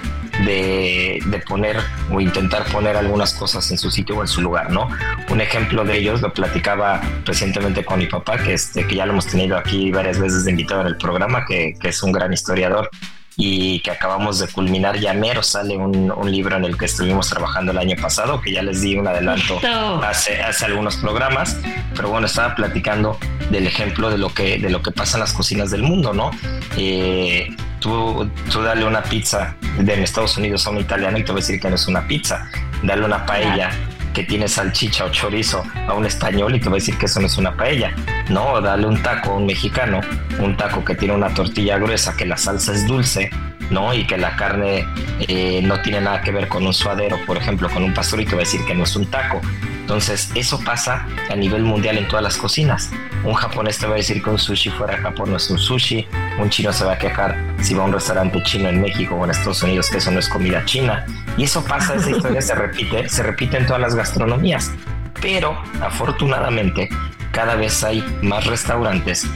de, poner o intentar poner algunas cosas en su sitio o en su lugar, ¿no? Un ejemplo de ellos lo platicaba recientemente con mi papá, que, este, que ya lo hemos tenido aquí varias veces de invitado en el programa, que es un gran historiador y que acabamos de culminar. Ya mero sale un, un, libro en el que estuvimos trabajando el año pasado, que ya les di un adelanto hace, hace algunos programas, pero bueno, estaba platicando del ejemplo de lo que, de lo que pasa en las cocinas del mundo, ¿no? Eh, tú, tú dale una pizza de Estados Unidos a un italiano y te voy a decir que no es una pizza, dale una paella que tiene salchicha o chorizo a un español y te va a decir que eso no es una paella. No, dale un taco a un mexicano, un taco que tiene una tortilla gruesa, que la salsa es dulce, ¿no? Y que la carne eh, no tiene nada que ver con un suadero, por ejemplo, con un pastor te va a decir que no es un taco. Entonces, eso pasa a nivel mundial en todas las cocinas. Un japonés te va a decir que un sushi fuera de Japón no es un sushi. Un chino se va a quejar si va a un restaurante chino en México o en Estados Unidos que eso no es comida china. Y eso pasa, esa historia se repite, se repite en todas las gastronomías. Pero, afortunadamente, cada vez hay más restaurantes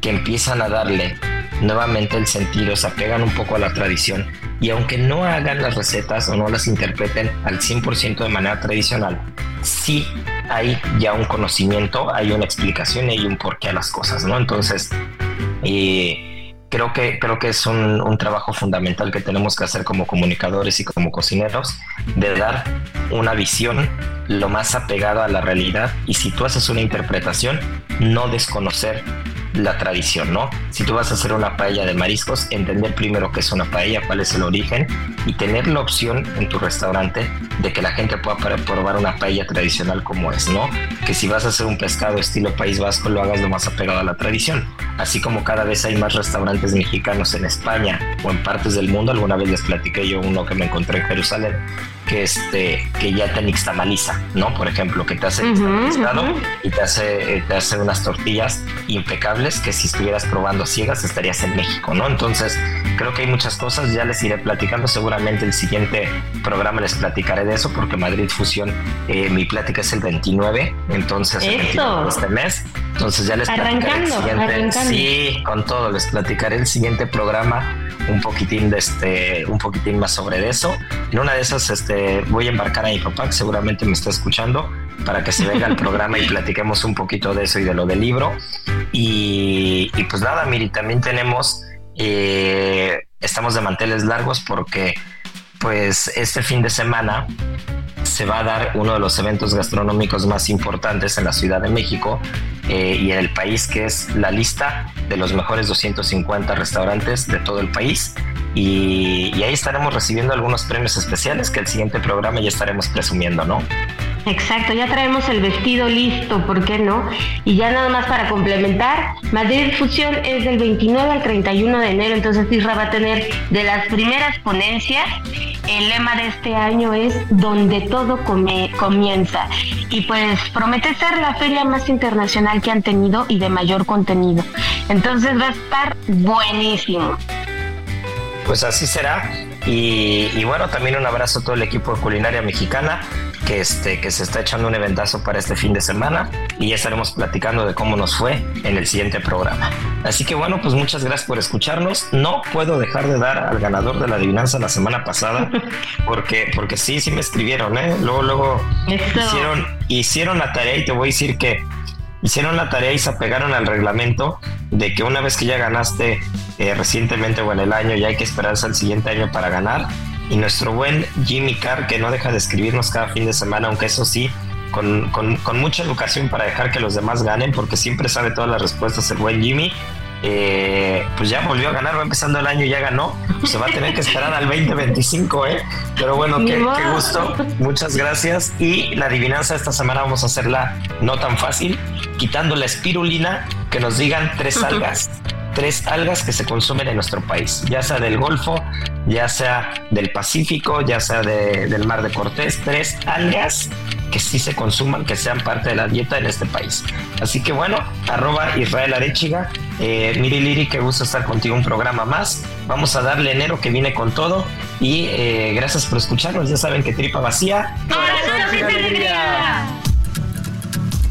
que empiezan a darle nuevamente el sentido, se apegan un poco a la tradición y aunque no hagan las recetas o no las interpreten al 100% de manera tradicional, sí hay ya un conocimiento, hay una explicación y hay un porqué a las cosas, ¿no? Entonces, eh, creo, que, creo que es un, un, trabajo fundamental que tenemos que hacer como comunicadores y como cocineros, de dar una visión lo más apegada a la realidad y si tú haces una interpretación, no desconocer la tradición, ¿no? Si tú vas a hacer una paella de mariscos, entender primero qué es una paella, cuál es el origen y tener la opción en tu restaurante de que la gente pueda probar una paella tradicional como es, ¿no? Que si vas a hacer un pescado estilo País Vasco, lo hagas lo más apegado a la tradición. Así como cada vez hay más restaurantes mexicanos en España o en partes del mundo, alguna vez les platiqué yo uno que me encontré en Jerusalén, que este que ya te nixtamaliza, ¿no? Por ejemplo, que te hace pescado y te hace te hace unas tortillas impecables que si estuvieras probando ciegas estarías en México, ¿no? Entonces, creo que hay muchas cosas, ya les iré platicando, seguramente el siguiente programa les platicaré de eso porque Madrid Fusión eh, mi plática es el 29, entonces el 29 de este mes. Entonces ya les platicaré el siguiente, sí, con todo les platicaré el siguiente programa un poquitín de este, un poquitín más sobre eso. En una de esas, este, voy a embarcar a mi papá, que seguramente me está escuchando, para que se venga al programa y platiquemos un poquito de eso y de lo del libro. Y, pues nada, Miri, también tenemos, eh, estamos de manteles largos porque pues este fin de semana se va a dar uno de los eventos gastronómicos más importantes en la Ciudad de México eh, y en el país, que es la lista de los mejores 250 restaurantes de todo el país. Y, ahí estaremos recibiendo algunos premios especiales que el siguiente programa ya estaremos presumiendo, ¿no? Exacto, ya traemos el vestido listo, ¿por qué no? Y ya nada más para complementar, Madrid Fusión es del 29 al 31 de enero, entonces Isra va a tener de las primeras ponencias. El lema de este año es donde todo comienza. Y pues promete ser la feria más internacional que han tenido y de mayor contenido. Entonces va a estar buenísimo. Pues así será. Y, bueno, también un abrazo a todo el equipo de Culinaria Mexicana que, este, que se está echando un eventazo para este fin de semana y ya estaremos platicando de cómo nos fue en el siguiente programa. Así que bueno, pues muchas gracias por escucharnos. No puedo dejar de dar al ganador de la adivinanza la semana pasada porque, porque sí, sí me escribieron, ¿eh? Luego, luego hicieron, hicieron la tarea y te voy a decir que hicieron la tarea y se apegaron al reglamento de que una vez que ya ganaste eh, recientemente o en el año, ya hay que esperarse al siguiente año para ganar. Y nuestro buen Jimmy Carr, que no deja de escribirnos cada fin de semana, aunque eso sí, con, con, mucha educación para dejar que los demás ganen, porque siempre sabe todas las respuestas el buen Jimmy. Eh, pues ya volvió a ganar, va empezando el año y ya ganó. Se va a tener que esperar al 2025, ¿eh? Pero bueno, qué, qué, gusto. Muchas gracias. Y la adivinanza de esta semana vamos a hacerla no tan fácil, quitando la espirulina, que nos digan tres algas tres algas que se consumen en nuestro país, ya sea del Golfo, ya sea del Pacífico, ya sea del Mar de Cortés, tres algas que sí se consuman, que sean parte de la dieta en este país. Así que bueno, arroba Israel Arechiga, eh, Miri Liri, qué gusto estar contigo un programa más. Vamos a darle enero que viene con todo y eh, gracias por escucharnos. Ya saben que tripa vacía.